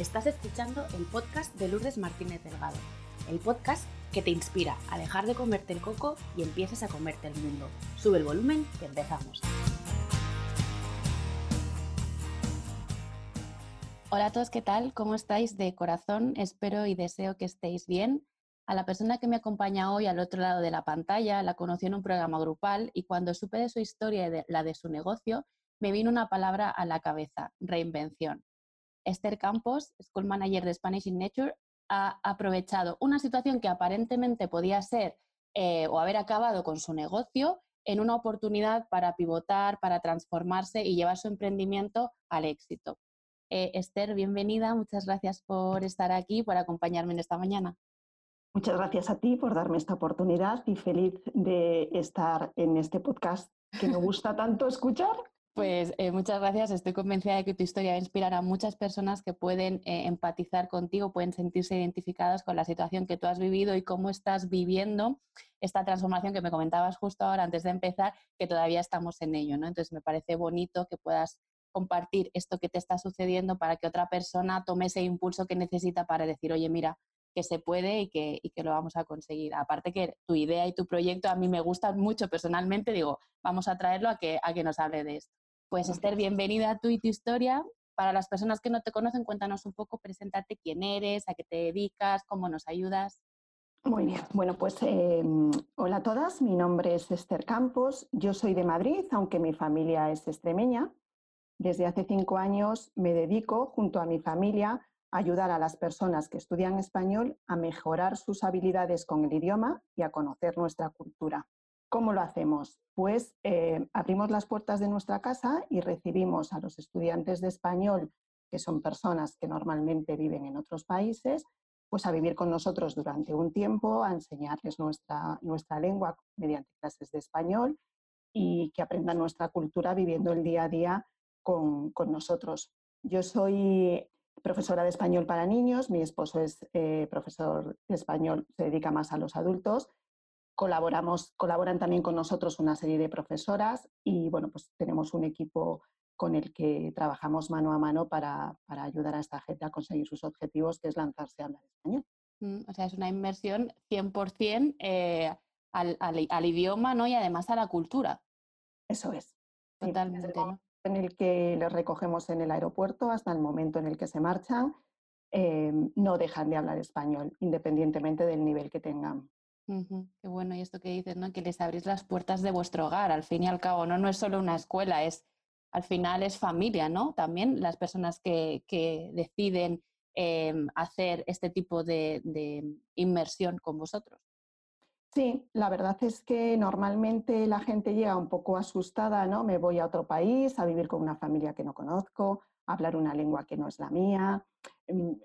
Estás escuchando el podcast de Lourdes Martínez Delgado, el podcast que te inspira a dejar de comerte el coco y empieces a comerte el mundo. Sube el volumen que empezamos. Hola a todos, ¿qué tal? ¿Cómo estáis? De corazón, espero y deseo que estéis bien. A la persona que me acompaña hoy al otro lado de la pantalla la conocí en un programa grupal y cuando supe de su historia y de la de su negocio, me vino una palabra a la cabeza, reinvención. Esther Campos, School Manager de Spanish in Nature, ha aprovechado una situación que aparentemente podía ser eh, o haber acabado con su negocio en una oportunidad para pivotar, para transformarse y llevar su emprendimiento al éxito. Eh, Esther, bienvenida, muchas gracias por estar aquí, por acompañarme en esta mañana. Muchas gracias a ti por darme esta oportunidad y feliz de estar en este podcast que me gusta tanto escuchar. Pues eh, muchas gracias. Estoy convencida de que tu historia va a inspirar a muchas personas que pueden eh, empatizar contigo, pueden sentirse identificadas con la situación que tú has vivido y cómo estás viviendo esta transformación que me comentabas justo ahora antes de empezar, que todavía estamos en ello. ¿no? Entonces me parece bonito que puedas compartir esto que te está sucediendo para que otra persona tome ese impulso que necesita para decir, oye, mira, que se puede y que, y que, lo vamos a conseguir. Aparte que tu idea y tu proyecto a mí me gustan mucho personalmente, digo, vamos a traerlo a que, a que nos hable de esto. Pues Esther, bienvenida a tú y tu historia. Para las personas que no te conocen, cuéntanos un poco, preséntate quién eres, a qué te dedicas, cómo nos ayudas. Muy bien, bueno, pues em, hola a todas, mi nombre es Esther Campos, yo soy de Madrid, aunque mi familia es extremeña. Desde hace cinco años me dedico, junto a mi familia, a ayudar a las personas que estudian español a mejorar sus habilidades con el idioma y a conocer nuestra cultura. ¿Cómo lo hacemos? Pues eh, abrimos las puertas de nuestra casa y recibimos a los estudiantes de español, que son personas que normalmente viven en otros países, pues a vivir con nosotros durante un tiempo, a enseñarles nuestra, nuestra lengua mediante clases de español y que aprendan nuestra cultura viviendo el día a día con, nosotros. Yo soy profesora de español para niños, mi esposo es eh, profesor de español, se dedica más a los adultos Colaboramos, colaboran también con nosotros una serie de profesoras y bueno, pues tenemos un equipo con el que trabajamos mano a mano para, ayudar a esta gente a conseguir sus objetivos, que es lanzarse a hablar español. Mm, o sea, es una inversión 100% eh, al, al, idioma ¿no? y además a la cultura. Eso es. Totalmente. En el que les recogemos en el aeropuerto hasta el momento en el que se marchan, eh, no dejan de hablar español, independientemente del nivel que tengan. Qué bueno, y esto que dices, ¿no? Que les abrís las puertas de vuestro hogar, al fin y al cabo, ¿no? No es solo una escuela, es al final es familia, ¿no? También las personas que, deciden em, hacer este tipo de, inmersión con vosotros. Sí, la verdad es que normalmente la gente llega un poco asustada, ¿no? Me voy a otro país a vivir con una familia que no conozco, a hablar una lengua que no es la mía, em,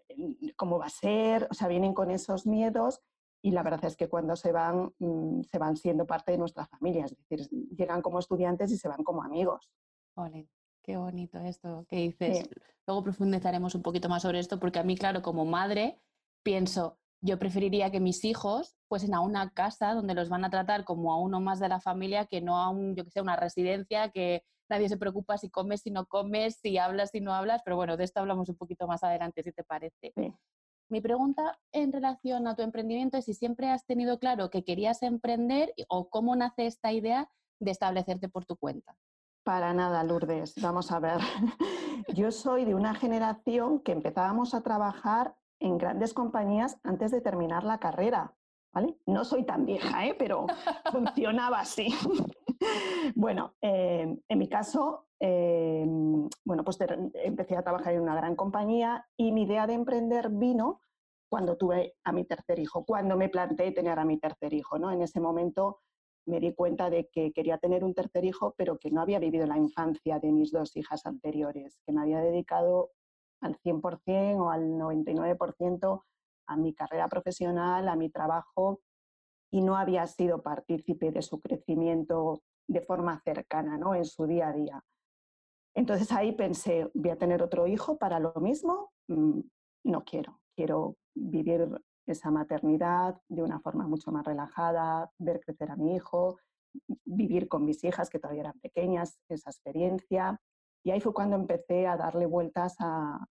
¿cómo va a ser? O sea, vienen con esos miedos y la verdad es que cuando se van, mm, se van siendo parte de nuestra familia, es decir, llegan como estudiantes y se van como amigos. Ole, qué bonito esto que dices. Luego profundizaremos un poquito más sobre esto, porque a mí, claro, como madre, pienso, yo preferiría que mis hijos fuesen a una casa donde los van a tratar como a uno más de la familia que no a un, yo que sé, una residencia que nadie se preocupa si comes, si no comes, si hablas, si no hablas, pero bueno, de esto hablamos un poquito más adelante, si te parece. Sí. Mi pregunta en relación a tu emprendimiento es si siempre has tenido claro que querías emprender o cómo nace esta idea de establecerte por tu cuenta. Para nada, Lourdes. Vamos a ver. Yo soy de una generación que empezábamos a trabajar en grandes compañías antes de terminar la carrera. ¿vale? No soy tan vieja, ¿eh? pero funcionaba así. bueno, eh, en mi caso, eh, bueno, pues empecé a trabajar en una gran compañía y mi idea de emprender vino cuando tuve a mi tercer hijo, cuando me planteé tener a mi tercer hijo, ¿no? En ese momento me di cuenta de que quería tener un tercer hijo, pero que no había vivido la infancia de mis dos hijas anteriores, que me había dedicado al 100% o al 99% a mi carrera profesional, a mi trabajo, y no había sido partícipe de su crecimiento de forma cercana, ¿no? En su día a día. Entonces ahí pensé, voy a tener otro hijo para lo mismo, mm, no quiero, quiero vivir esa maternidad de una forma mucho más relajada, ver crecer a mi hijo, vivir con mis hijas que todavía eran pequeñas, esa experiencia. Y ahí fue cuando empecé a darle vueltas a,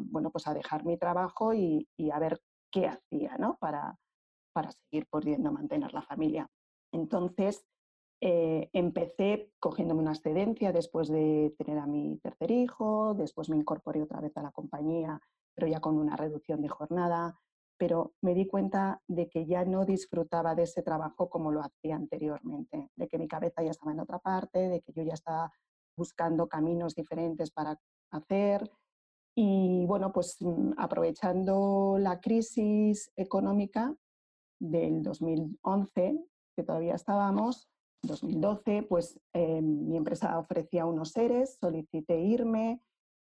bueno, pues a dejar mi trabajo y, a ver qué hacía ¿no? para, para seguir pudiendo mantener la familia. Entonces, eh, empecé cogiéndome una excedencia después de tener a mi tercer hijo, después me incorporé otra vez a la compañía, pero ya con una reducción de jornada, pero me di cuenta de que ya no disfrutaba de ese trabajo como lo hacía anteriormente, de que mi cabeza ya estaba en otra parte, de que yo ya estaba buscando caminos diferentes para hacer. Y bueno, pues mm, aprovechando la crisis económica del 2011, que todavía estábamos, 2012, pues eh, mi empresa ofrecía unos seres, solicité irme,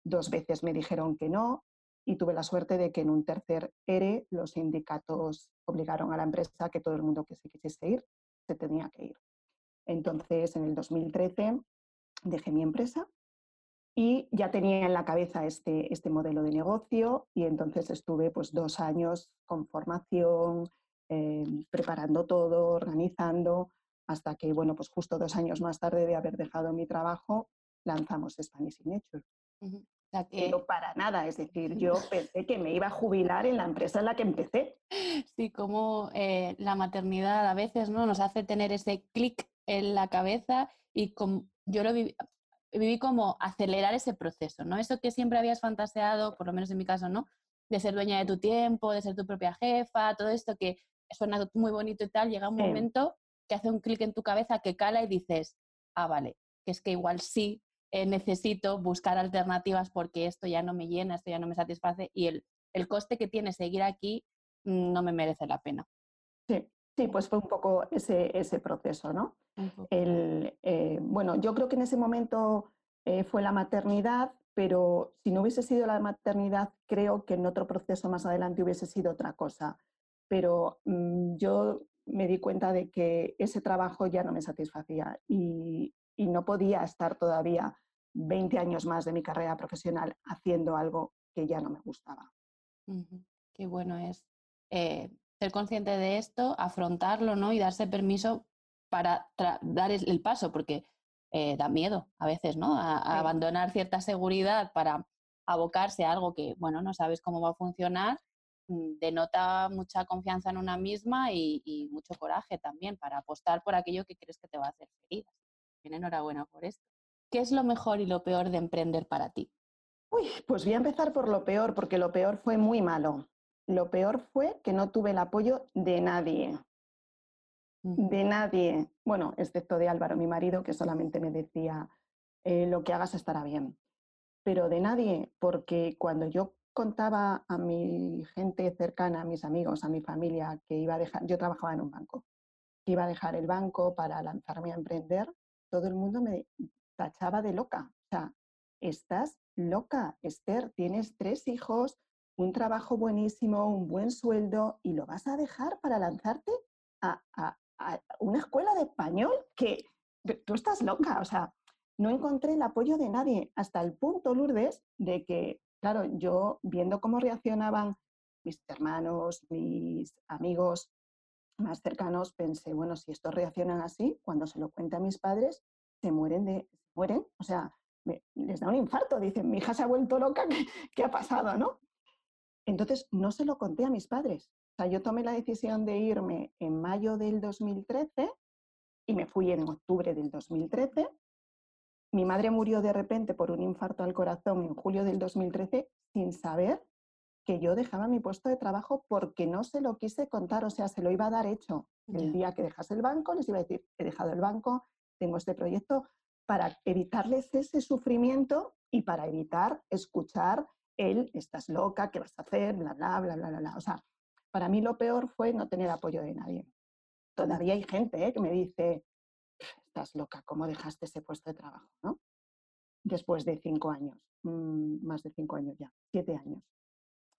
dos veces me dijeron que no y tuve la suerte de que en un tercer ERE los sindicatos obligaron a la empresa que todo el mundo que se quisiese ir se tenía que ir. Entonces, en el 2013 dejé mi empresa y ya tenía en la cabeza este, este modelo de negocio y entonces estuve pues dos años con formación, eh, preparando todo, organizando hasta que, bueno, pues justo dos años más tarde de haber dejado mi trabajo, lanzamos Spanish Signature. Pero para nada, es decir, yo pensé que me iba a jubilar en la empresa en la que empecé. Sí, como eh, la maternidad a veces ¿no? nos hace tener ese clic en la cabeza y como, yo lo viví, viví como acelerar ese proceso, ¿no? Eso que siempre habías fantaseado, por lo menos en mi caso, ¿no? De ser dueña de tu tiempo, de ser tu propia jefa, todo esto que suena muy bonito y tal, llega un momento que hace un clic en tu cabeza que cala y dices, ah, vale, que es que igual sí eh, necesito buscar alternativas porque esto ya no me llena, esto ya no me satisface y el, el coste que tiene seguir aquí mm, no me merece la pena. Sí, sí, pues fue un poco ese, ese proceso, ¿no? El, eh, bueno, yo creo que en ese momento eh, fue la maternidad, pero si no hubiese sido la maternidad, creo que en otro proceso más adelante hubiese sido otra cosa. Pero mm, yo me di cuenta de que ese trabajo ya no me satisfacía y, no podía estar todavía 20 años más de mi carrera profesional haciendo algo que ya no me gustaba. Qué bueno es eh, ser consciente de esto, afrontarlo ¿no? y darse permiso para dar el, paso, porque eh, da miedo a veces, ¿no? A, abandonar cierta seguridad para abocarse a algo que, bueno, no sabes cómo va a funcionar denota mucha confianza en una misma y, mucho coraje también para apostar por aquello que crees que te va a hacer feliz. Bien, enhorabuena por esto. ¿Qué es lo mejor y lo peor de emprender para ti? Uy, pues voy a empezar por lo peor, porque lo peor fue muy malo. Lo peor fue que no tuve el apoyo de nadie. De nadie. Bueno, excepto de Álvaro, mi marido, que solamente me decía, eh, lo que hagas estará bien. Pero de nadie, porque cuando yo contaba a mi gente cercana, a mis amigos, a mi familia, que iba a dejar, yo trabajaba en un banco, que iba a dejar el banco para lanzarme a emprender, todo el mundo me tachaba de loca. O sea, estás loca, Esther, tienes tres hijos, un trabajo buenísimo, un buen sueldo y lo vas a dejar para lanzarte a, a una escuela de español que tú estás loca. O sea, no encontré el apoyo de nadie hasta el punto, Lourdes, de que claro, yo viendo cómo reaccionaban mis hermanos, mis amigos más cercanos, pensé, bueno, si estos reaccionan así, cuando se lo cuenta a mis padres, se mueren de, mueren, o sea, les da un infarto, dicen, mi hija se ha vuelto loca, ¿qué, ha pasado, no? Entonces, no se lo conté a mis padres. O sea, yo tomé la decisión de irme en mayo del 2013 y me fui en octubre del 2013 mi madre murió de repente por un infarto al corazón en julio del 2013 sin saber que yo dejaba mi puesto de trabajo porque no se lo quise contar, o sea, se lo iba a dar hecho. El día que dejase el banco les iba a decir, he dejado el banco, tengo este proyecto, para evitarles ese sufrimiento y para evitar escuchar el, estás loca, ¿qué vas a hacer? Bla, bla, bla, bla, bla. O sea, para mí lo peor fue no tener apoyo de nadie. Todavía hay gente ¿eh? que me dice, loca, ¿cómo dejaste ese puesto de trabajo? ¿no? Después de cinco años, mm, más de cinco años ya, siete años.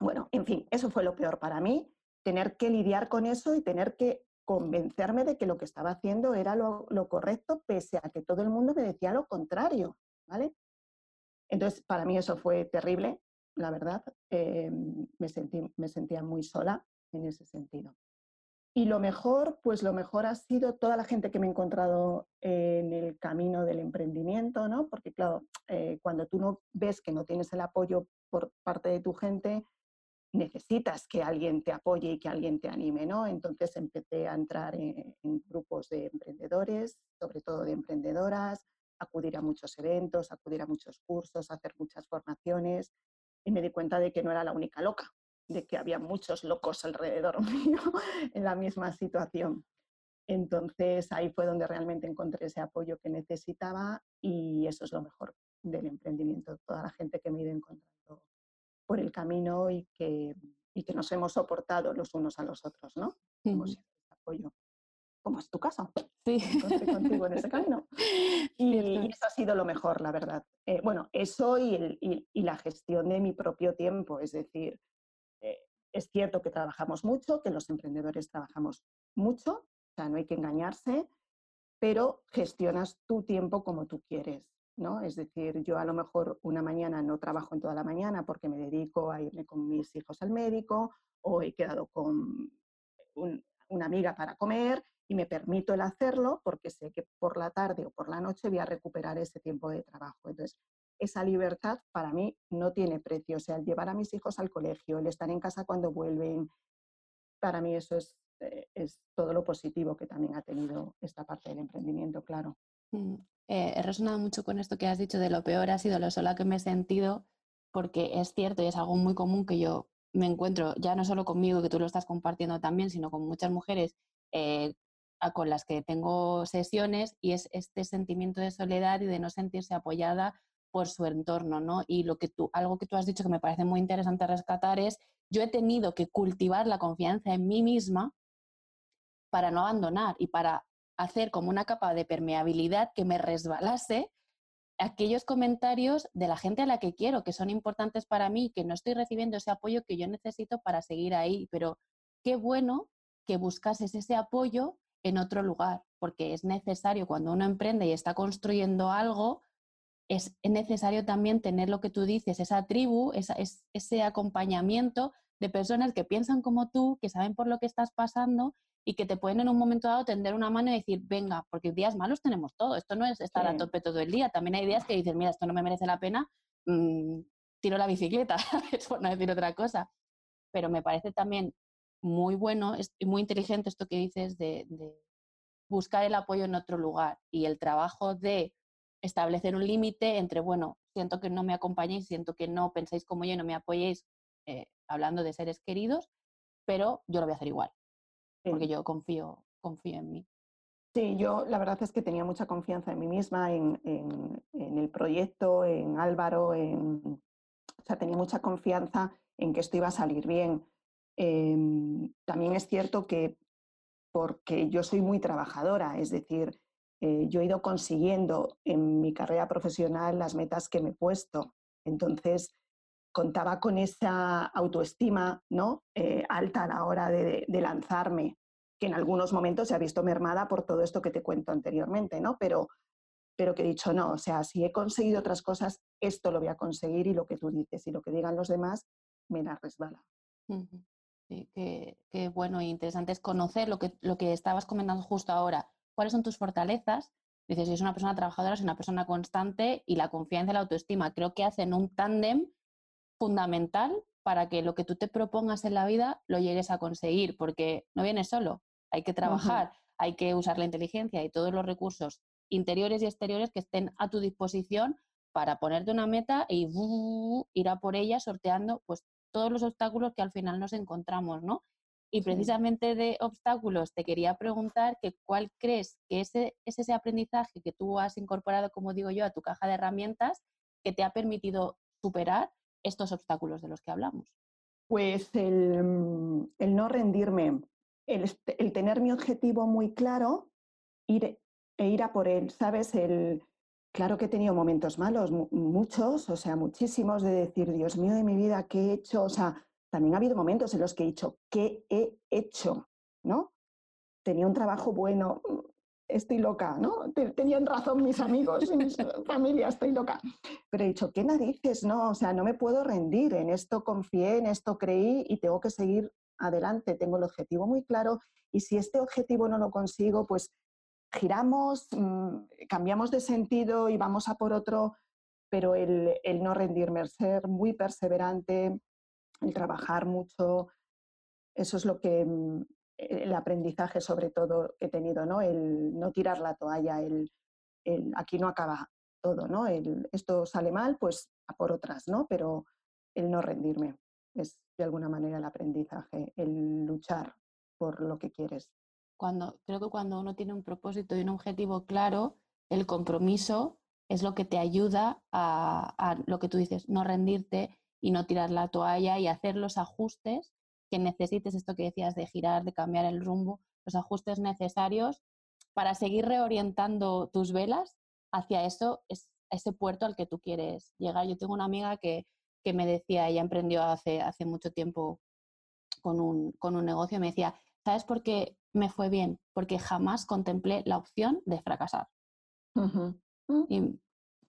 Bueno, en fin, eso fue lo peor para mí, tener que lidiar con eso y tener que convencerme de que lo que estaba haciendo era lo, correcto, pese a que todo el mundo me decía lo contrario, ¿vale? Entonces, para mí eso fue terrible, la verdad. Eh, me, sentí, me sentía muy sola en ese sentido. Y lo mejor, pues lo mejor ha sido toda la gente que me he encontrado en el camino del emprendimiento, ¿no? Porque claro, eh, cuando tú no ves que no tienes el apoyo por parte de tu gente, necesitas que alguien te apoye y que alguien te anime, ¿no? Entonces empecé a entrar en, grupos de emprendedores, sobre todo de emprendedoras, acudir a muchos eventos, acudir a muchos cursos, hacer muchas formaciones y me di cuenta de que no era la única loca, de que había muchos locos alrededor mío en la misma situación. Entonces ahí fue donde realmente encontré ese apoyo que necesitaba y eso es lo mejor del emprendimiento, toda la gente que me he ido encontrando por el camino y que, y que nos hemos soportado los unos a los otros, ¿no? Hemos apoyo. Como es tu caso. Sí. contigo en ese camino. Y, eso ha sido lo mejor, la verdad. Eh, bueno, eso y, el, y, la gestión de mi propio tiempo. Es decir, eh, es cierto que trabajamos mucho, que los emprendedores trabajamos mucho, o sea, no hay que engañarse, pero gestionas tu tiempo como tú quieres. Es decir, yo a lo mejor una mañana no trabajo en toda la mañana porque me dedico a irme con mis hijos al médico o he quedado con una amiga para comer y me permito el hacerlo porque sé que por la tarde o por la noche voy a recuperar ese tiempo de trabajo. Entonces, esa libertad para mí no tiene precio. O sea, el llevar a mis hijos al colegio, el estar en casa cuando vuelven, para mí eso es, eh, todo lo positivo que también ha tenido esta parte del emprendimiento, claro. Mm, eh, he resonado mucho con esto que has dicho de lo peor ha sido lo sola que me he sentido, porque es cierto y es algo muy común que yo me encuentro, ya no solo conmigo, que tú lo estás compartiendo también, sino con muchas mujeres eh, con las que tengo sesiones, y es este sentimiento de soledad y de no sentirse apoyada por su entorno, ¿no? Y lo que tú, algo que tú has dicho que me parece muy interesante rescatar es, yo he tenido que cultivar la confianza en mí misma para no abandonar y para hacer como una capa de permeabilidad que me resbalase aquellos comentarios de la gente a la que quiero, que son importantes para mí, que no estoy recibiendo ese apoyo que yo necesito para seguir ahí. Pero qué bueno que buscases ese apoyo en otro lugar, porque es necesario cuando uno emprende y está construyendo algo, es necesario también tener lo que tú dices, esa tribu, ese acompañamiento de personas que piensan como tú, que saben por lo que estás pasando y que te pueden en un momento dado tender una mano y decir, venga, porque días malos tenemos todo, esto no es estar a tope todo el día, también hay días que dices, mira, esto no me merece la pena, mm, tiro la bicicleta, por no decir otra cosa. Pero me parece también muy bueno y muy inteligente esto que dices de, buscar el apoyo en otro lugar y el trabajo de establecer un límite entre, bueno, siento que no me acompañéis, siento que no pensáis como yo, no me apoyéis, eh, hablando de seres queridos, pero yo lo voy a hacer igual porque yo confío, confío en mí. Sí, yo la verdad es que tenía mucha confianza en mí misma, en, el proyecto, en Álvaro, en, o sea, tenía mucha confianza en que esto iba a salir bien. Em, también es cierto que porque yo soy muy trabajadora, es decir, eh, yo he ido consiguiendo en mi carrera profesional las metas que me he puesto. Entonces, contaba con esa autoestima ¿no? Eh, alta a la hora de, lanzarme, que en algunos momentos se ha visto mermada por todo esto que te cuento anteriormente, ¿no? pero, pero que he dicho, no, o sea, si he conseguido otras cosas, esto lo voy a conseguir y lo que tú dices y lo que digan los demás me la resbala. Sí, qué, bueno e interesante es conocer lo que, lo que estabas comentando justo ahora. ¿Cuáles son tus fortalezas? Dices, si es una persona trabajadora, es una persona constante y la confianza y la autoestima. Creo que hacen un tándem fundamental para que lo que tú te propongas en la vida lo llegues a conseguir, porque no viene solo, hay que trabajar, hay que usar la inteligencia y todos los recursos interiores y exteriores que estén a tu disposición para ponerte una meta y ir a por ella sorteando pues todos los obstáculos que al final nos encontramos, ¿no? Y precisamente de obstáculos te quería preguntar que cuál crees que ese, es ese aprendizaje que tú has incorporado, como digo yo, a tu caja de herramientas que te ha permitido superar estos obstáculos de los que hablamos? Pues el, mm, no rendirme, el, tener mi objetivo muy claro ir, e ir a por él, ¿sabes? El, claro que he tenido momentos malos, muchos, o sea, muchísimos, de decir, Dios mío de mi vida, ¿qué he hecho? O sea, también ha habido momentos en los que he dicho, ¿qué he hecho? ¿No? Tenía un trabajo bueno, estoy loca, ¿no? Tenían razón mis amigos y mi familia, estoy loca. Pero he dicho, ¿qué narices? No, o sea, no me puedo rendir, en esto confié, en esto creí y tengo que seguir adelante, tengo el objetivo muy claro y si este objetivo no lo consigo, pues giramos, mm, cambiamos de sentido y vamos a por otro, pero el, no rendirme, el ser muy perseverante, el trabajar mucho, eso es lo que mm, el aprendizaje sobre todo he tenido, ¿no? El no tirar la toalla, el, aquí no acaba todo, ¿no? El, esto sale mal, pues a por otras, ¿no? Pero el no rendirme es de alguna manera el aprendizaje, el luchar por lo que quieres. Cuando, creo que cuando uno tiene un propósito y un objetivo claro, el compromiso es lo que te ayuda a, a lo que tú dices, no rendirte y no tirar la toalla y hacer los ajustes que necesites, esto que decías de girar, de cambiar el rumbo, los ajustes necesarios para seguir reorientando tus velas hacia eso, es, ese puerto al que tú quieres llegar. Yo tengo una amiga que, que me decía, ella emprendió hace, hace mucho tiempo con un, con un negocio, y me decía, ¿sabes por qué me fue bien? Porque jamás contemplé la opción de fracasar. Y,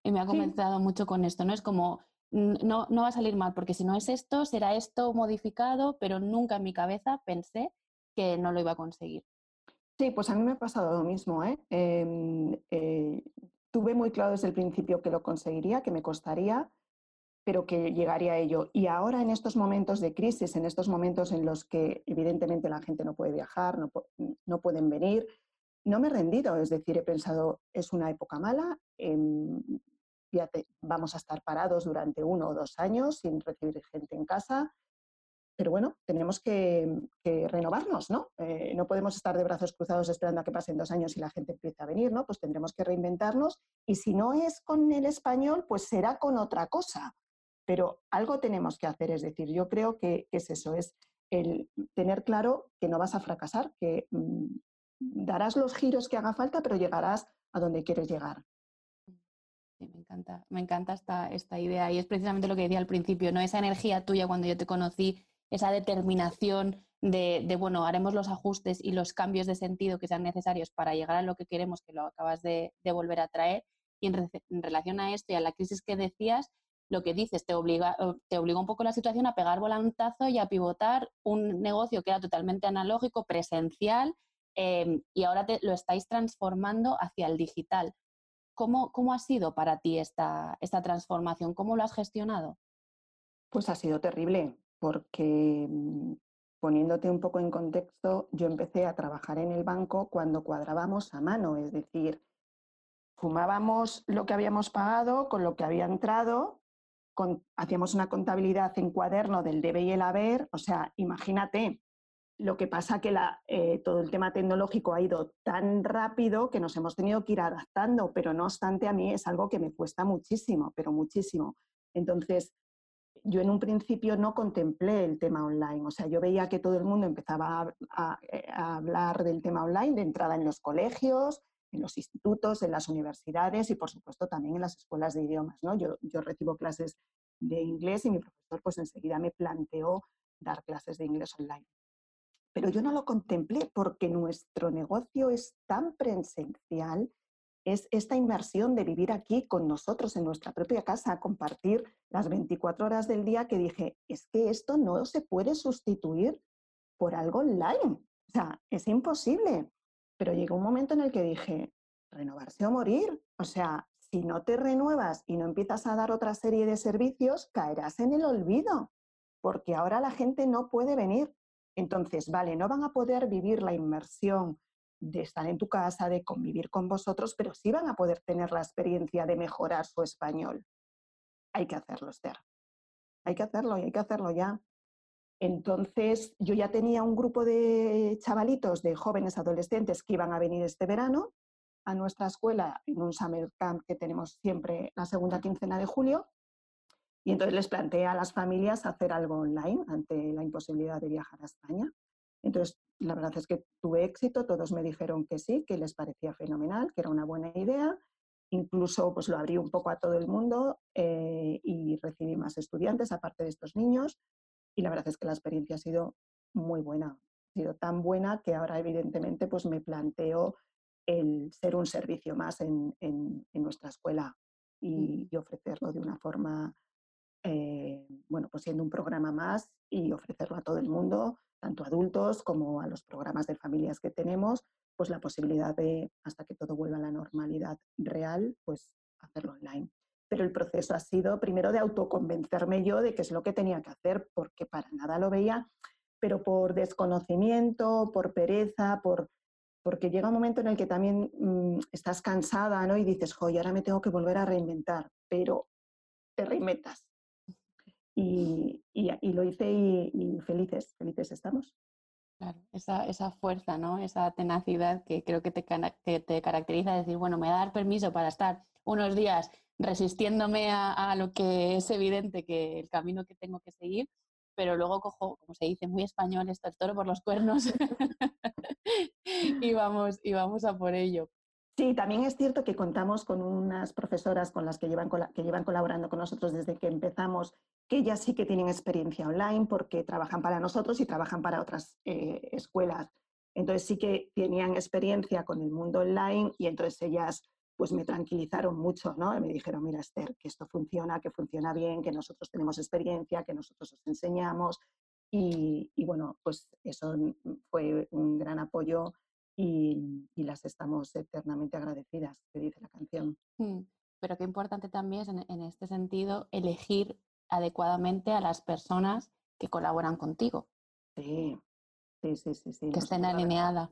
y, me ha comenzado mucho con esto, ¿no? Es como, no, no va a salir mal, porque si no es esto, será esto modificado, pero nunca en mi cabeza pensé que no lo iba a conseguir. Sí, pues a mí me ha pasado lo mismo. ¿eh? Em, eh, tuve muy claro desde el principio que lo conseguiría, que me costaría, pero que llegaría a ello. Y ahora en estos momentos de crisis, en estos momentos en los que evidentemente la gente no puede viajar, no, no pueden venir, no me he rendido, es decir, he pensado, es una época mala, em, vamos a estar parados durante uno o dos años sin recibir gente en casa, pero bueno, tenemos que, renovarnos, ¿no? Eh, no podemos estar de brazos cruzados esperando a que pasen dos años y la gente empiece a venir, ¿no? Pues tendremos que reinventarnos y si no es con el español, pues será con otra cosa. Pero algo tenemos que hacer, es decir, yo creo que, es eso, es el tener claro que no vas a fracasar, que mm, darás los giros que haga falta, pero llegarás a donde quieres llegar. Me encanta, me encanta esta, esta idea y es precisamente lo que decía al principio, ¿no? Esa energía tuya cuando yo te conocí, esa determinación de, bueno, haremos los ajustes y los cambios de sentido que sean necesarios para llegar a lo que queremos, que lo acabas de, volver a traer. Y en, relación a esto y a la crisis que decías, lo que dices, te obliga, te obliga un poco la situación a pegar volantazo y a pivotar un negocio que era totalmente analógico, presencial, em, y ahora lo estáis transformando hacia el digital. ¿Cómo, ha sido para ti esta, esta transformación? ¿Cómo lo has gestionado? Pues ha sido terrible, porque mm, poniéndote un poco en contexto, yo empecé a trabajar en el banco cuando cuadrábamos a mano, es decir, fumábamos lo que habíamos pagado con lo que había entrado, hacíamos una contabilidad en cuaderno del debe y el haber, o sea, imagínate, lo que pasa que eh, todo el tema tecnológico ha ido tan rápido que nos hemos tenido que ir adaptando, pero no obstante a mí es algo que me cuesta muchísimo, pero muchísimo. Entonces, yo en un principio no contemplé el tema online, o sea, yo veía que todo el mundo empezaba a, eh, hablar del tema online de entrada en los colegios, en los institutos, en las universidades y por supuesto también en las escuelas de idiomas. ¿no? Yo, yo recibo clases de inglés y mi profesor pues enseguida me planteó dar clases de inglés online pero yo no lo contemplé porque nuestro negocio es tan presencial, es esta inversión de vivir aquí con nosotros en nuestra propia casa, compartir las 24 horas del día que dije, es que esto no se puede sustituir por algo online. O sea, es imposible. Pero llegó un momento en el que dije, renovarse o morir. O sea, si no te renuevas y no empiezas a dar otra serie de servicios, caerás en el olvido, porque ahora la gente no puede venir. Entonces, vale, no van a poder vivir la inmersión de estar en tu casa, de convivir con vosotros, pero sí van a poder tener la experiencia de mejorar su español. Hay que hacerlo, Esther. Hay que hacerlo y hay que hacerlo ya. Entonces, yo ya tenía un grupo de chavalitos, de jóvenes adolescentes que iban a venir este verano a nuestra escuela en un summer camp que tenemos siempre la segunda quincena de julio. Y entonces les planteé a las familias hacer algo online ante la imposibilidad de viajar a España. Entonces, la verdad es que tuve éxito, todos me dijeron que sí, que les parecía fenomenal, que era una buena idea. Incluso pues lo abrí un poco a todo el mundo eh, y recibí más estudiantes aparte de estos niños. Y la verdad es que la experiencia ha sido muy buena. Ha sido tan buena que ahora evidentemente pues me planteo el ser un servicio más en, en, nuestra escuela y, y ofrecerlo de una forma eh, bueno, pues siendo un programa más y ofrecerlo a todo el mundo tanto adultos como a los programas de familias que tenemos, pues la posibilidad de, hasta que todo vuelva a la normalidad real, pues hacerlo online. Pero el proceso ha sido primero de autoconvencerme yo de qué es lo que tenía que hacer, porque para nada lo veía, pero por desconocimiento, por pereza, por, porque llega un momento en el que también mm, estás cansada ¿no? y dices, joder, ahora me tengo que volver a reinventar, pero te reinventas. Y, y, lo hice y, felices, felices estamos. Claro, esa, esa, fuerza, ¿no? esa tenacidad que creo que te, que te caracteriza, decir, bueno, me da dar permiso para estar unos días resistiéndome a, lo que es evidente que el camino que tengo que seguir, pero luego cojo, como se dice muy español, está el toro por los cuernos y, vamos, y vamos a por ello. Sí, también es cierto que contamos con unas profesoras con las que llevan, que llevan colaborando con nosotros desde que empezamos, que ellas sí que tienen experiencia online porque trabajan para nosotros y trabajan para otras eh, escuelas. Entonces sí que tenían experiencia con el mundo online y entonces ellas pues me tranquilizaron mucho, ¿no? Y me dijeron, mira Esther, que esto funciona, que funciona bien, que nosotros tenemos experiencia, que nosotros os enseñamos. Y, bueno, pues eso fue un gran apoyo y, las estamos eternamente agradecidas, que dice la canción. Mm, pero qué importante también es en, este sentido elegir adecuadamente a las personas que colaboran contigo. Sí, sí, sí, sí. Que estén alineadas.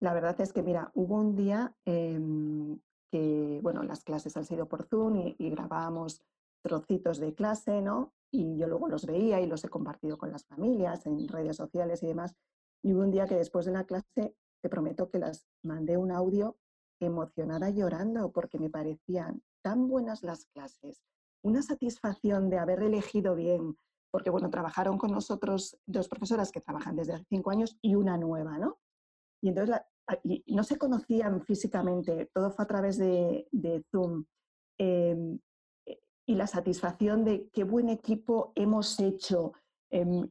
La verdad es que, mira, hubo un día em, que, bueno, las clases han sido por Zoom y, grabábamos trocitos de clase, ¿no? Y yo luego los veía y los he compartido con las familias en redes sociales y demás. Y hubo un día que después de la clase, te prometo que las mandé un audio emocionada llorando porque me parecían tan buenas las clases, una satisfacción de haber elegido bien, porque bueno, trabajaron con nosotros dos profesoras que trabajan desde hace cinco años y una nueva, ¿no? Y entonces y no se conocían físicamente, todo fue a través de, Zoom. Em, y la satisfacción de qué buen equipo hemos hecho, em,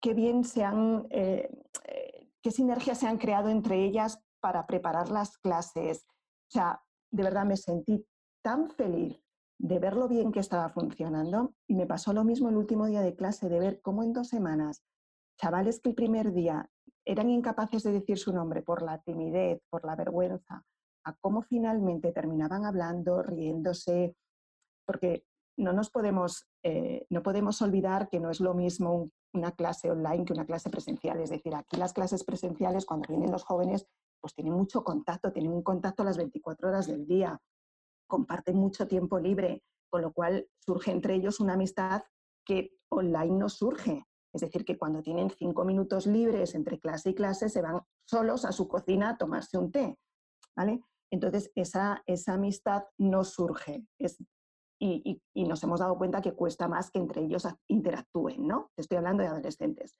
qué bien se han, eh, eh, qué sinergias se han creado entre ellas para preparar las clases. O sea, de verdad me sentí tan feliz de ver lo bien que estaba funcionando y me pasó lo mismo el último día de clase, de ver cómo en dos semanas, chavales que el primer día eran incapaces de decir su nombre por la timidez, por la vergüenza, a cómo finalmente terminaban hablando, riéndose, porque no nos podemos, eh, no podemos olvidar que no es lo mismo una clase online que una clase presencial. Es decir, aquí las clases presenciales, cuando vienen los jóvenes, pues tienen mucho contacto, tienen un contacto las 24 horas del día, comparten mucho tiempo libre, con lo cual surge entre ellos una amistad que online no surge. Es decir, que cuando tienen cinco minutos libres entre clase y clase, se van solos a su cocina a tomarse un té. ¿vale? Entonces, esa, esa amistad no surge. y, nos hemos dado cuenta que cuesta más que entre ellos interactúen, ¿no? Te estoy hablando de adolescentes.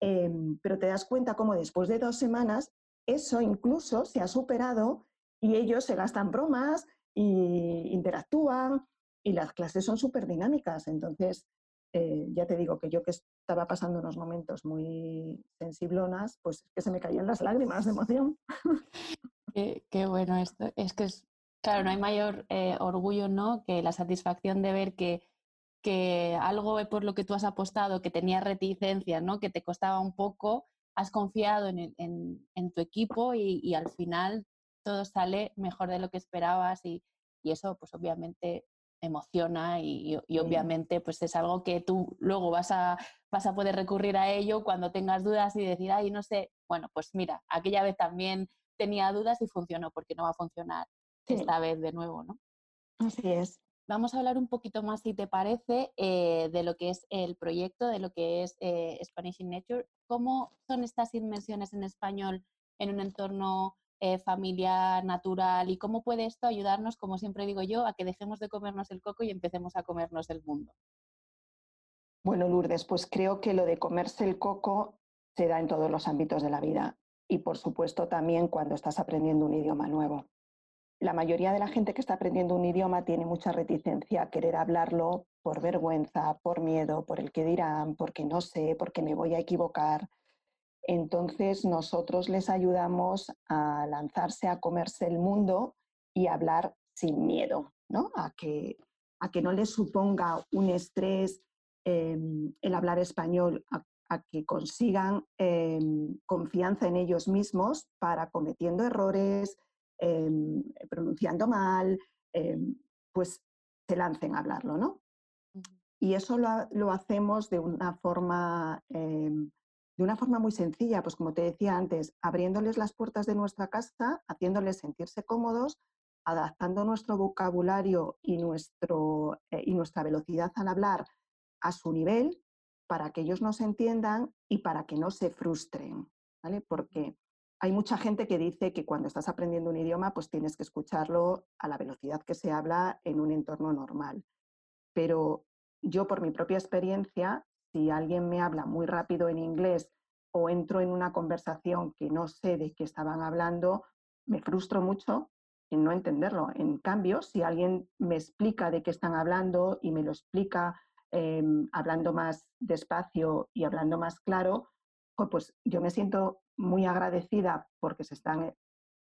Em, pero te das cuenta cómo después de dos semanas, eso incluso se ha superado y ellos se gastan bromas y interactúan y las clases son súper dinámicas. Entonces, eh, ya te digo que yo que estaba pasando unos momentos muy sensiblonas, pues que se me caían las lágrimas de emoción. Qué, bueno esto. Es que es, claro, no hay mayor eh, orgullo, ¿no? Que la satisfacción de ver que, que algo por lo que tú has apostado, que tenías reticencias, ¿no? Que te costaba un poco, has confiado en, en, tu equipo y, al final todo sale mejor de lo que esperabas y, y eso, pues obviamente emociona y, obviamente pues es algo que tú luego vas a, vas a poder recurrir a ello cuando tengas dudas y decir, ay, no sé, bueno, pues mira, aquella vez también tenía dudas y funcionó, porque no va a funcionar esta vez de nuevo, ¿no? Así es. Vamos a hablar un poquito más, si te parece, eh, de lo que es el proyecto, de lo que es eh, Spanish in Nature. ¿Cómo son estas inmersiones en español en un entorno eh, familiar, natural y cómo puede esto ayudarnos, como siempre digo yo, a que dejemos de comernos el coco y empecemos a comernos el mundo. Bueno, Lourdes, pues creo que lo de comerse el coco se da en todos los ámbitos de la vida y por supuesto también cuando estás aprendiendo un idioma nuevo. La mayoría de la gente que está aprendiendo un idioma tiene mucha reticencia a querer hablarlo por vergüenza, por miedo, por el que dirán, porque no sé, porque me voy a equivocar. Entonces nosotros les ayudamos a lanzarse a comerse el mundo y hablar sin miedo, ¿no? A que, a que no les suponga un estrés em, el hablar español, a, a que consigan em, confianza en ellos mismos para cometiendo errores, em, pronunciando mal, pues se lancen a hablarlo, ¿no? Y eso lo, hacemos de una forma de una forma muy sencilla, pues como te decía antes, abriéndoles las puertas de nuestra casa, haciéndoles sentirse cómodos, adaptando nuestro vocabulario y, nuestro, eh, y nuestra velocidad al hablar a su nivel para que ellos nos entiendan y para que no se frustren, ¿vale? Porque hay mucha gente que dice que cuando estás aprendiendo un idioma, pues tienes que escucharlo a la velocidad que se habla en un entorno normal. Pero yo, por mi propia experiencia, si alguien me habla muy rápido en inglés o entro en una conversación que no sé de qué estaban hablando, me frustro mucho en no entenderlo. En cambio, si alguien me explica de qué están hablando y me lo explica em, hablando más despacio y hablando más claro, pues yo me siento muy agradecida porque se están,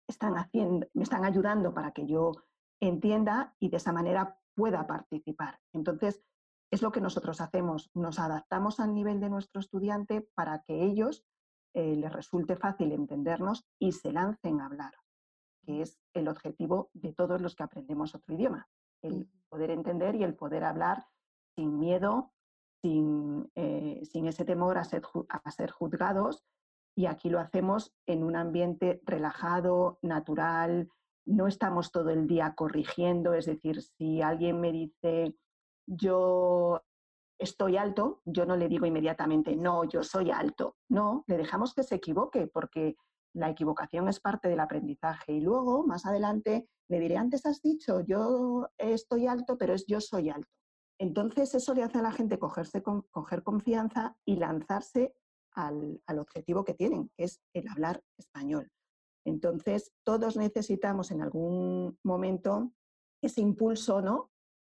están haciendo, me están ayudando para que yo entienda y de esa manera pueda participar. Entonces, es lo que nosotros hacemos, nos adaptamos al nivel de nuestro estudiante para que ellos eh, les resulte fácil entendernos y se lancen a hablar, que es el objetivo de todos los que aprendemos otro idioma, el poder entender y el poder hablar sin miedo, sin, eh, sin ese temor a ser, a ser juzgados. Y aquí lo hacemos en un ambiente relajado, natural, no estamos todo el día corrigiendo, es decir, si alguien me dice yo estoy alto, yo no le digo inmediatamente, no, yo soy alto. No, le dejamos que se equivoque porque la equivocación es parte del aprendizaje. Y luego, más adelante, le diré, antes has dicho, yo estoy alto, pero es yo soy alto. Entonces, eso le hace a la gente cogerse, coger confianza y lanzarse al, al objetivo que tienen, que es el hablar español. Entonces, todos necesitamos en algún momento ese impulso, ¿no?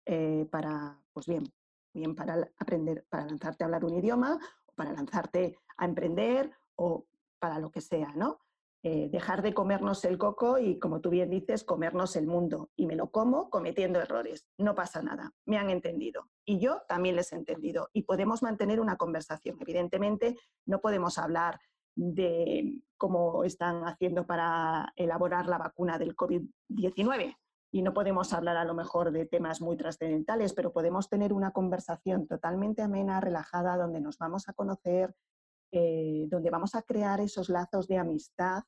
Eh, para, pues bien, bien para aprender, para lanzarte a hablar un idioma, o para lanzarte a emprender, o para lo que sea, ¿no? Eh, dejar de comernos el coco y, como tú bien dices, comernos el mundo. Y me lo como cometiendo errores. No pasa nada. Me han entendido. Y yo también les he entendido. Y podemos mantener una conversación. Evidentemente, no podemos hablar de cómo están haciendo para elaborar la vacuna del COVID-19, y no podemos hablar a lo mejor de temas muy trascendentales, pero podemos tener una conversación totalmente amena, relajada, donde nos vamos a conocer, eh, donde vamos a crear esos lazos de amistad,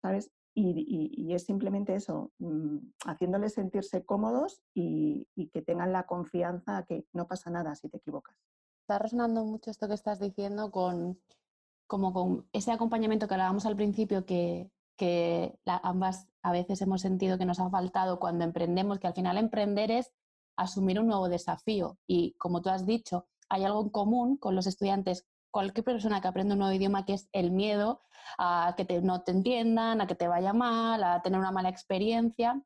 ¿sabes? Y, es simplemente eso, mm, haciéndoles sentirse cómodos y, que tengan la confianza que no pasa nada si te equivocas. Está resonando mucho esto que estás diciendo con, como con ese acompañamiento que hablábamos al principio que, que ambas a veces hemos sentido que nos ha faltado cuando emprendemos, que al final emprender es asumir un nuevo desafío. Y como tú has dicho, hay algo en común con los estudiantes, cualquier persona que aprende un nuevo idioma, que es el miedo a que no te entiendan, a que te vaya mal, a tener una mala experiencia.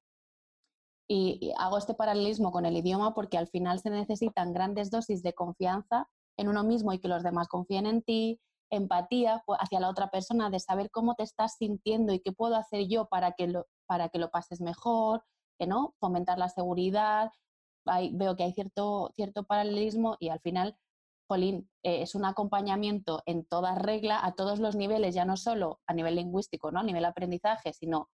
y hago este paralelismo con el idioma porque al final se necesitan grandes dosis de confianza en uno mismo y que los demás confíen en ti, empatía hacia la otra persona, de saber cómo te estás sintiendo y qué puedo hacer yo para que lo, para que lo pases mejor, que no, fomentar la seguridad. veo que hay cierto, cierto paralelismo y al final, Jolín, eh, es un acompañamiento en toda regla, a todos los niveles, ya no solo a nivel lingüístico, ¿no? a nivel aprendizaje, sino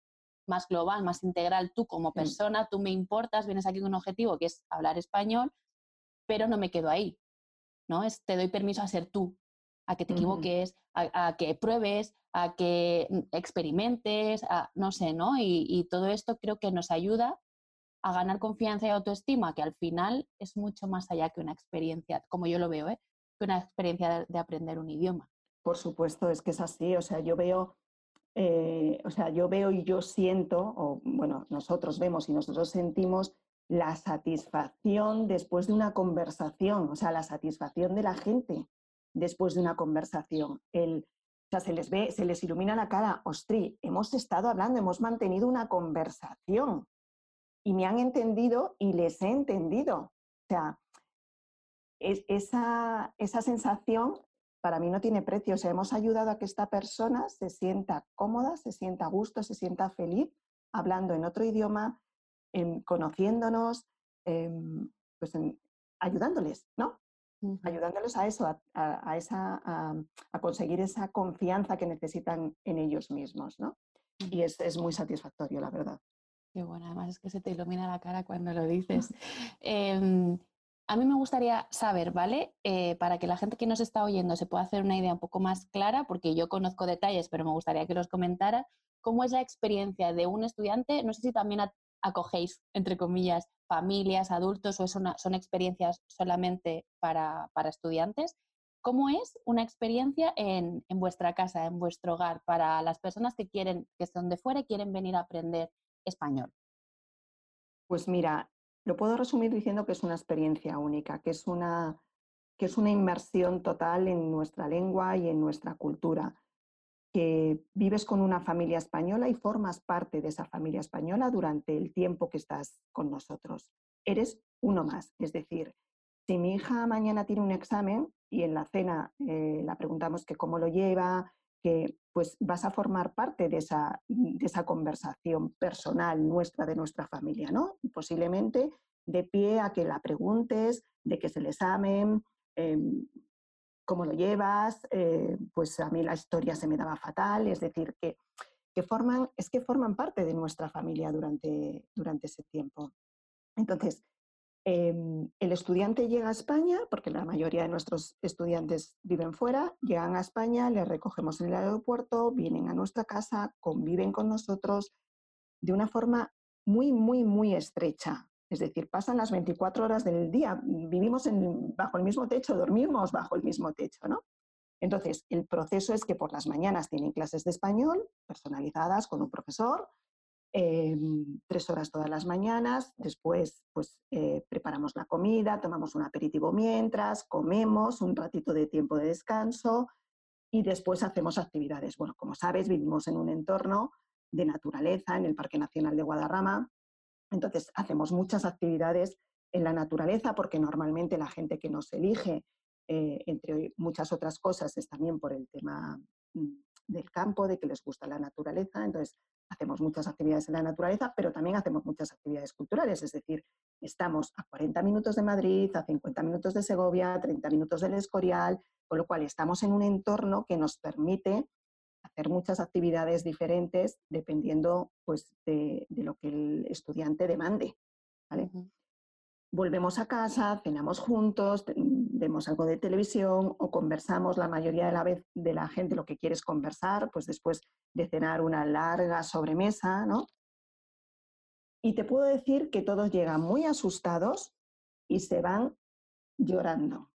más global, más integral. Tú como persona, tú me importas, vienes aquí con un objetivo que es hablar español, pero no me quedo ahí. ¿no? Es, te doy permiso a ser tú, a que te equivoques, a, que pruebes, a que mm, experimentes, a, no sé, ¿no? Y, todo esto creo que nos ayuda a ganar confianza y autoestima, que al final es mucho más allá que una experiencia, como yo lo veo, ¿eh? que una experiencia de, aprender un idioma. Por supuesto, es que es así. O sea, yo veo, eh, o sea, yo veo y yo siento, o bueno, nosotros vemos y nosotros sentimos la satisfacción después de una conversación, o sea, la satisfacción de la gente después de una conversación. El, o sea, se les ve, se les ilumina la cara, ostri, hemos estado hablando, hemos mantenido una conversación y me han entendido y les he entendido. O sea, esa, esa sensación para mí no tiene precio. O sea, hemos ayudado a que esta persona se sienta cómoda, se sienta a gusto, se sienta feliz hablando en otro idioma, conociéndonos, pues ayudándoles, ¿no? Ayudándolos a eso, a, esa, a, conseguir esa confianza que necesitan en ellos mismos, ¿no? Y es, es muy satisfactorio, la verdad. Qué bueno, además es que se te ilumina la cara cuando lo dices. Em, a mí me gustaría saber, ¿vale? Eh, para que la gente que nos está oyendo se pueda hacer una idea un poco más clara, porque yo conozco detalles, pero me gustaría que los comentara, ¿cómo es la experiencia de un estudiante? No sé si también acogéis, entre comillas, familias, adultos o son experiencias solamente para, estudiantes. ¿Cómo es una experiencia en, en, vuestra casa, en vuestro hogar, para las personas que quieren, que son de fuera quieren venir a aprender español? Pues mira, lo puedo resumir diciendo que es una experiencia única, que es una, que es una inmersión total en nuestra lengua y en nuestra cultura, que vives con una familia española y formas parte de esa familia española durante el tiempo que estás con nosotros. Eres uno más, es decir, si mi hija mañana tiene un examen y en la cena eh, la preguntamos que cómo lo lleva, que pues vas a formar parte de esa, de esa conversación personal nuestra, de nuestra familia, ¿no? Posiblemente de pie a que la preguntes, de que se le examen, em, cómo lo llevas, eh, pues a mí la historia se me daba fatal, es decir, que, que, forman, es que forman parte de nuestra familia durante, durante ese tiempo. Entonces, Em, el estudiante llega a España, porque la mayoría de nuestros estudiantes viven fuera, llegan a España, les recogemos en el aeropuerto, vienen a nuestra casa, conviven con nosotros de una forma muy, muy, muy estrecha. Es decir, pasan las 24 horas del día, vivimos bajo el mismo techo, dormimos bajo el mismo techo, ¿no? Entonces, el proceso es que por las mañanas tienen clases de español personalizadas con un profesor, Em, tres horas todas las mañanas, después pues eh, preparamos la comida, tomamos un aperitivo mientras, comemos un ratito de tiempo de descanso y después hacemos actividades. Bueno, como sabes, vivimos en un entorno de naturaleza, en el Parque Nacional de Guadarrama, entonces hacemos muchas actividades en la naturaleza porque normalmente la gente que nos elige, eh, entre muchas otras cosas, es también por el tema mm, del campo, de que les gusta la naturaleza, entonces hacemos muchas actividades en la naturaleza, pero también hacemos muchas actividades culturales, es decir, estamos a 40 minutos de Madrid, a 50 minutos de Segovia, a 30 minutos del Escorial, con lo cual estamos en un entorno que nos permite hacer muchas actividades diferentes dependiendo pues, de, lo que el estudiante demande. ¿vale? volvemos a casa, cenamos juntos, vemos algo de televisión o conversamos la mayoría de la vez de la gente lo que quiere es conversar, pues después de cenar una larga sobremesa, ¿no? Y te puedo decir que todos llegan muy asustados y se van llorando.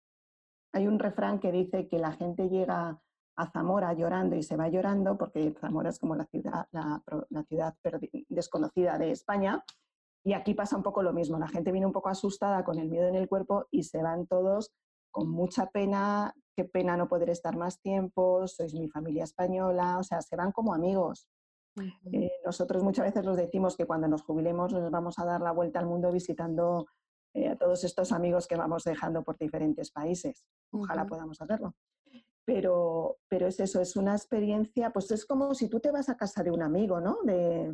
Hay un refrán que dice que la gente llega a Zamora llorando y se va llorando porque Zamora es como la ciudad, la, la ciudad desconocida de España y aquí pasa un poco lo mismo, la gente viene un poco asustada con el miedo en el cuerpo y se van todos con mucha pena, qué pena no poder estar más tiempo, sois mi familia española, o sea, se van como amigos. Eh, nosotros muchas veces los decimos que cuando nos jubilemos nos vamos a dar la vuelta al mundo visitando eh, a todos estos amigos que vamos dejando por diferentes países. Ojalá podamos hacerlo. Pero, pero es eso, es una experiencia, pues es como si tú te vas a casa de un amigo, ¿no? De,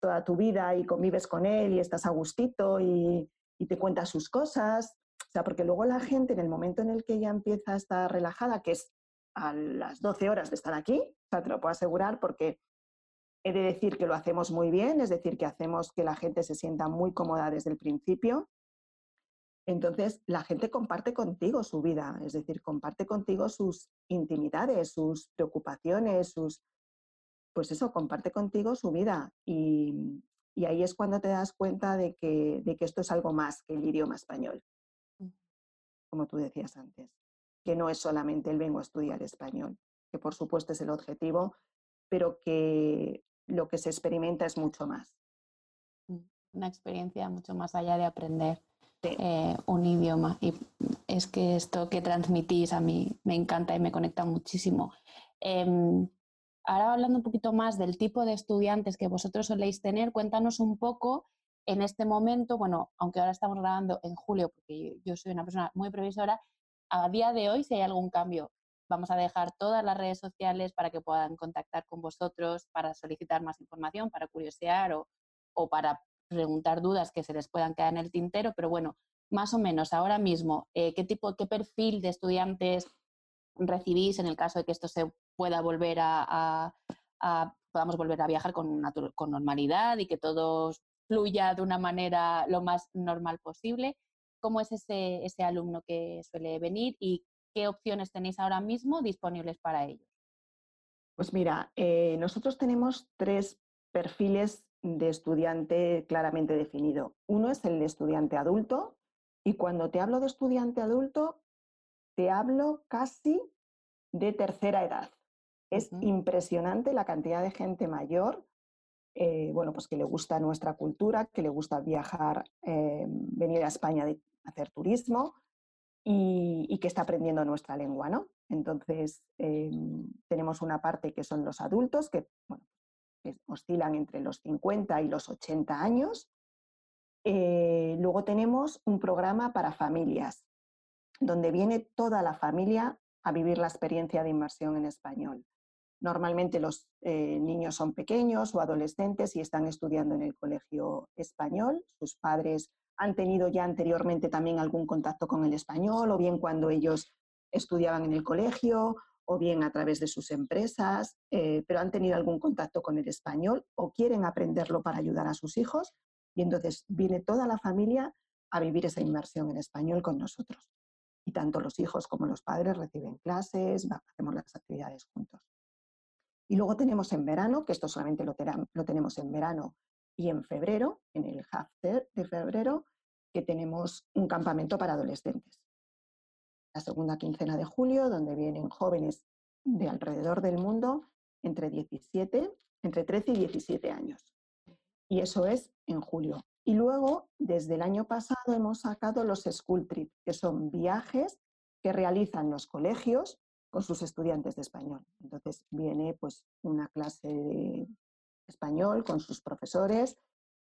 toda tu vida y convives con él y estás a gustito y, te cuentas sus cosas. O sea, porque luego la gente en el momento en el que ya empieza a estar relajada, que es a las 12 horas de estar aquí, o sea, te lo puedo asegurar porque he de decir que lo hacemos muy bien, es decir, que hacemos que la gente se sienta muy cómoda desde el principio. Entonces, la gente comparte contigo su vida, es decir, comparte contigo sus intimidades, sus preocupaciones, sus, pues eso, comparte contigo su vida y, ahí es cuando te das cuenta de que, de que, esto es algo más que el idioma español, mm. como tú decías antes, que no es solamente el vengo a estudiar español, que por supuesto es el objetivo, pero que lo que se experimenta es mucho más. Mm, una experiencia mucho más allá de aprender eh, un idioma. Y es que esto que transmitís a mí me encanta y me conecta muchísimo. Em, Ahora hablando un poquito más del tipo de estudiantes que vosotros soléis tener, cuéntanos un poco en este momento, bueno, aunque ahora estamos grabando en julio, porque yo soy una persona muy previsora, a día de hoy si hay algún cambio, vamos a dejar todas las redes sociales para que puedan contactar con vosotros, para solicitar más información, para curiosear o, o para preguntar dudas que se les puedan quedar en el tintero, pero bueno, más o menos ahora mismo, eh, ¿qué tipo, qué perfil de estudiantes recibís en el caso de que esto se pueda volver a, podamos volver a viajar con, con normalidad y que todo fluya de una manera lo más normal posible? ¿Cómo es ese, ese alumno que suele venir y qué opciones tenéis ahora mismo disponibles para ellos? Pues mira, eh, nosotros tenemos tres perfiles de estudiante claramente definido. Uno es el de estudiante adulto y cuando te hablo de estudiante adulto, te hablo casi de tercera edad. Es impresionante la cantidad de gente mayor, eh, bueno, pues que le gusta nuestra cultura, que le gusta viajar, eh, venir a España a hacer turismo y, que está aprendiendo nuestra lengua, ¿no? Entonces, em, tenemos una parte que son los adultos, que, oscilan entre los 50 y los 80 años. Eh, luego tenemos un programa para familias, donde viene toda la familia a vivir la experiencia de inmersión en español. Normalmente los eh, niños son pequeños o adolescentes y están estudiando en el colegio español. Sus padres han tenido ya anteriormente también algún contacto con el español o bien cuando ellos estudiaban en el colegio o bien a través de sus empresas, eh, pero han tenido algún contacto con el español o quieren aprenderlo para ayudar a sus hijos y entonces viene toda la familia a vivir esa inmersión en español con nosotros. Y tanto los hijos como los padres reciben clases, hacemos las actividades juntos. Y luego tenemos en verano, que esto solamente lo, tenemos en verano y en febrero, en el half de febrero, que tenemos un campamento para adolescentes la segunda quincena de julio, donde vienen jóvenes de alrededor del mundo entre 17, entre 13 y 17 años. Y eso es en julio. Y luego, desde el año pasado, hemos sacado los School Trip, que son viajes que realizan los colegios con sus estudiantes de español. Entonces viene pues una clase de español con sus profesores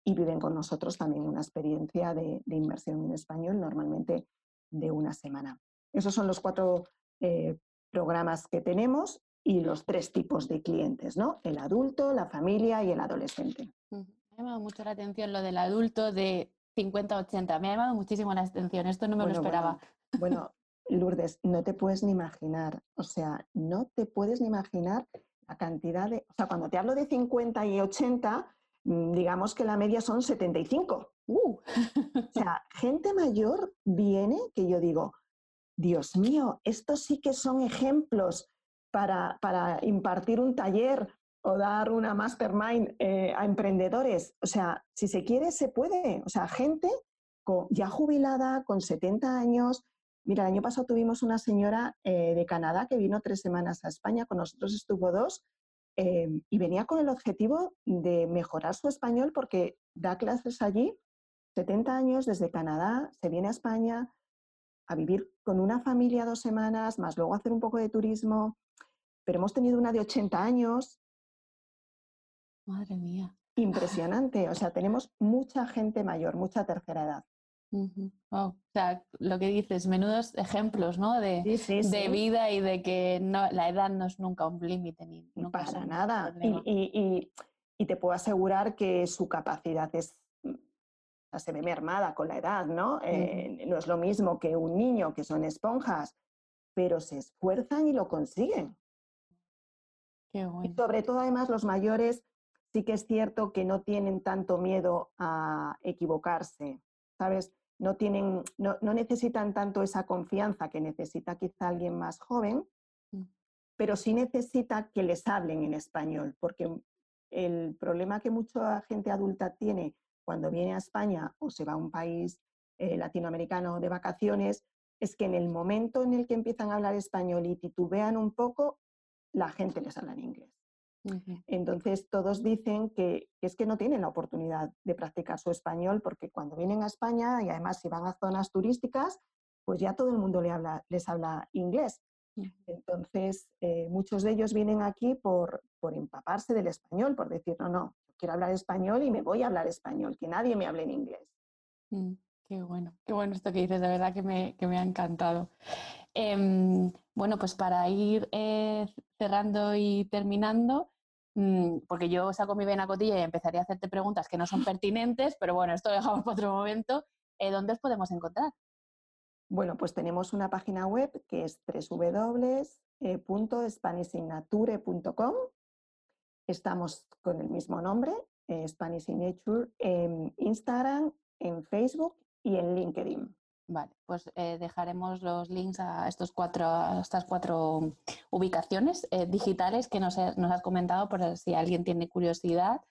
y viven con nosotros también una experiencia de, de inmersión en español, normalmente de una semana. Esos son los cuatro eh, programas que tenemos y los tres tipos de clientes, ¿no? El adulto, la familia y el adolescente. Me ha llamado mucho la atención lo del adulto de 50-80. Me ha llamado muchísimo la atención. Esto no me lo esperaba. Bueno, Lourdes, no te puedes ni imaginar. O sea, no te puedes ni imaginar la cantidad de... O sea, cuando te hablo de 50 y 80, mm, digamos que la media son 75. Uh. o sea, gente mayor viene que yo digo, Dios mío, estos sí que son ejemplos para, impartir un taller o dar una mastermind eh, a emprendedores. O sea, si se quiere, se puede. O sea, gente ya jubilada, con 70 años. Mira, el año pasado tuvimos una señora eh, de Canadá que vino tres semanas a España, con nosotros estuvo dos, eh, y venía con el objetivo de mejorar su español porque da clases allí, 70 años desde Canadá, se viene a España, a vivir con una familia dos semanas, más luego hacer un poco de turismo, pero hemos tenido una de 80 años. Madre mía. Impresionante, o sea, tenemos mucha gente mayor, mucha tercera edad. O sea, lo que dices, menudos ejemplos, ¿no? De, de vida y de que no, la edad no es nunca un límite ni nunca para nada. y, te puedo asegurar que su capacidad es se ve mermada con la edad, ¿no? Eh, no es lo mismo que un niño, que son esponjas, pero se esfuerzan y lo consiguen. Y sobre todo, además, los mayores sí que es cierto que no tienen tanto miedo a equivocarse, ¿sabes? No, tienen, no, necesitan tanto esa confianza que necesita quizá alguien más joven, mm. pero sí necesita que les hablen en español, porque el problema que mucha gente adulta tiene cuando viene a España o se va a un país eh, latinoamericano de vacaciones, es que en el momento en el que empiezan a hablar español y titubean un poco, la gente les habla en inglés. Entonces, todos dicen que, es que no tienen la oportunidad de practicar su español porque cuando vienen a España y además si van a zonas turísticas, pues ya todo el mundo les habla, les habla inglés. Entonces, eh, muchos de ellos vienen aquí por, por empaparse del español, por decir, no, no, quiero hablar español y me voy a hablar español, que nadie me hable en inglés. Mm, qué bueno, qué bueno esto que dices, de verdad que me, que me ha encantado. Em, bueno, pues para ir eh, cerrando y terminando, mm, porque yo saco mi vena cotilla y empezaría a hacerte preguntas que no son pertinentes, pero bueno, esto lo dejamos para otro momento. ¿dónde os podemos encontrar? Bueno, pues tenemos una página web que es www.spanishsignature.com. Estamos con el mismo nombre, Spanish Signature, en Instagram, en Facebook y en LinkedIn. Vale, pues eh, dejaremos los links a, estos cuatro, estas cuatro ubicaciones eh, digitales que nos, has comentado, por si alguien tiene curiosidad,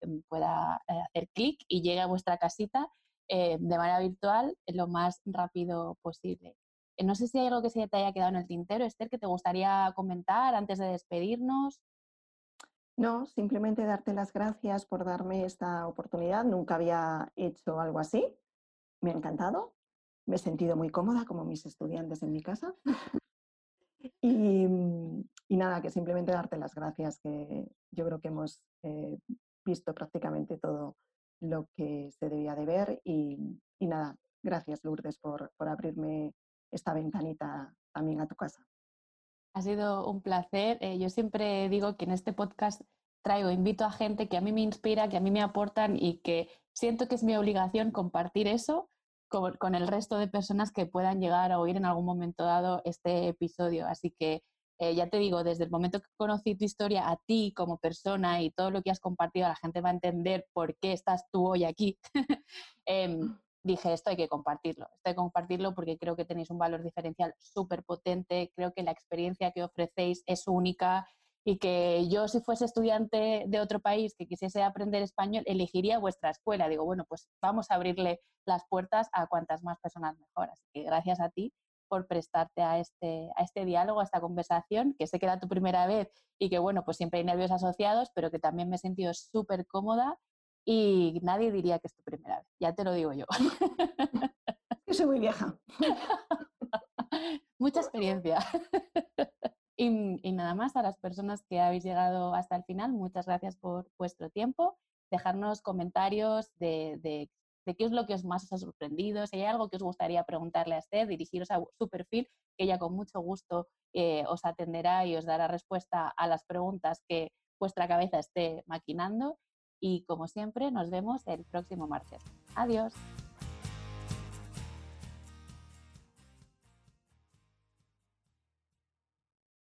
em, pueda eh, hacer clic y llegue a vuestra casita de manera virtual lo más rápido posible. no sé si hay algo que se te haya quedado en el tintero, Esther, que te gustaría comentar antes de despedirnos. No, simplemente darte las gracias por darme esta oportunidad. Nunca había hecho algo así. Me ha encantado me he sentido muy cómoda como mis estudiantes en mi casa. Mm, y, nada, que simplemente darte las gracias, que yo creo que hemos eh, visto prácticamente todo lo que se debía de ver. Y, nada, gracias Lourdes por, por abrirme esta ventanita también a tu casa. Ha sido un placer. Eh, yo siempre digo que en este podcast traigo, invito a gente que a mí me inspira, que a mí me aportan y que siento que es mi obligación compartir eso con, el resto de personas que puedan llegar a oír en algún momento dado este episodio. Así que eh, ya te digo, desde el momento que conocí tu historia a ti como persona y todo lo que has compartido, la gente va a entender por qué estás tú hoy aquí. Em, dije, esto hay que compartirlo, esto hay que compartirlo porque creo que tenéis un valor diferencial súper potente, creo que la experiencia que ofrecéis es única y que yo si fuese estudiante de otro país que quisiese aprender español, elegiría vuestra escuela. Digo, bueno, pues vamos a abrirle las puertas a cuantas más personas mejor. Así que gracias a ti por prestarte a este, a este diálogo, a esta conversación, que sé que era tu primera vez y que, bueno, pues siempre hay nervios asociados, pero que también me he sentido súper cómoda y nadie diría que es tu primera vez, ya te lo digo yo. Yo soy muy vieja. Mucha experiencia. Y, nada más, a las personas que habéis llegado hasta el final, muchas gracias por vuestro tiempo. Dejarnos comentarios de, de, qué es lo que os más os ha sorprendido, si hay algo que os gustaría preguntarle a Esther, dirigiros a su perfil, que ella con mucho gusto eh, os atenderá y os dará respuesta a las preguntas que vuestra cabeza esté maquinando. Y como siempre, nos vemos el próximo martes. Adiós.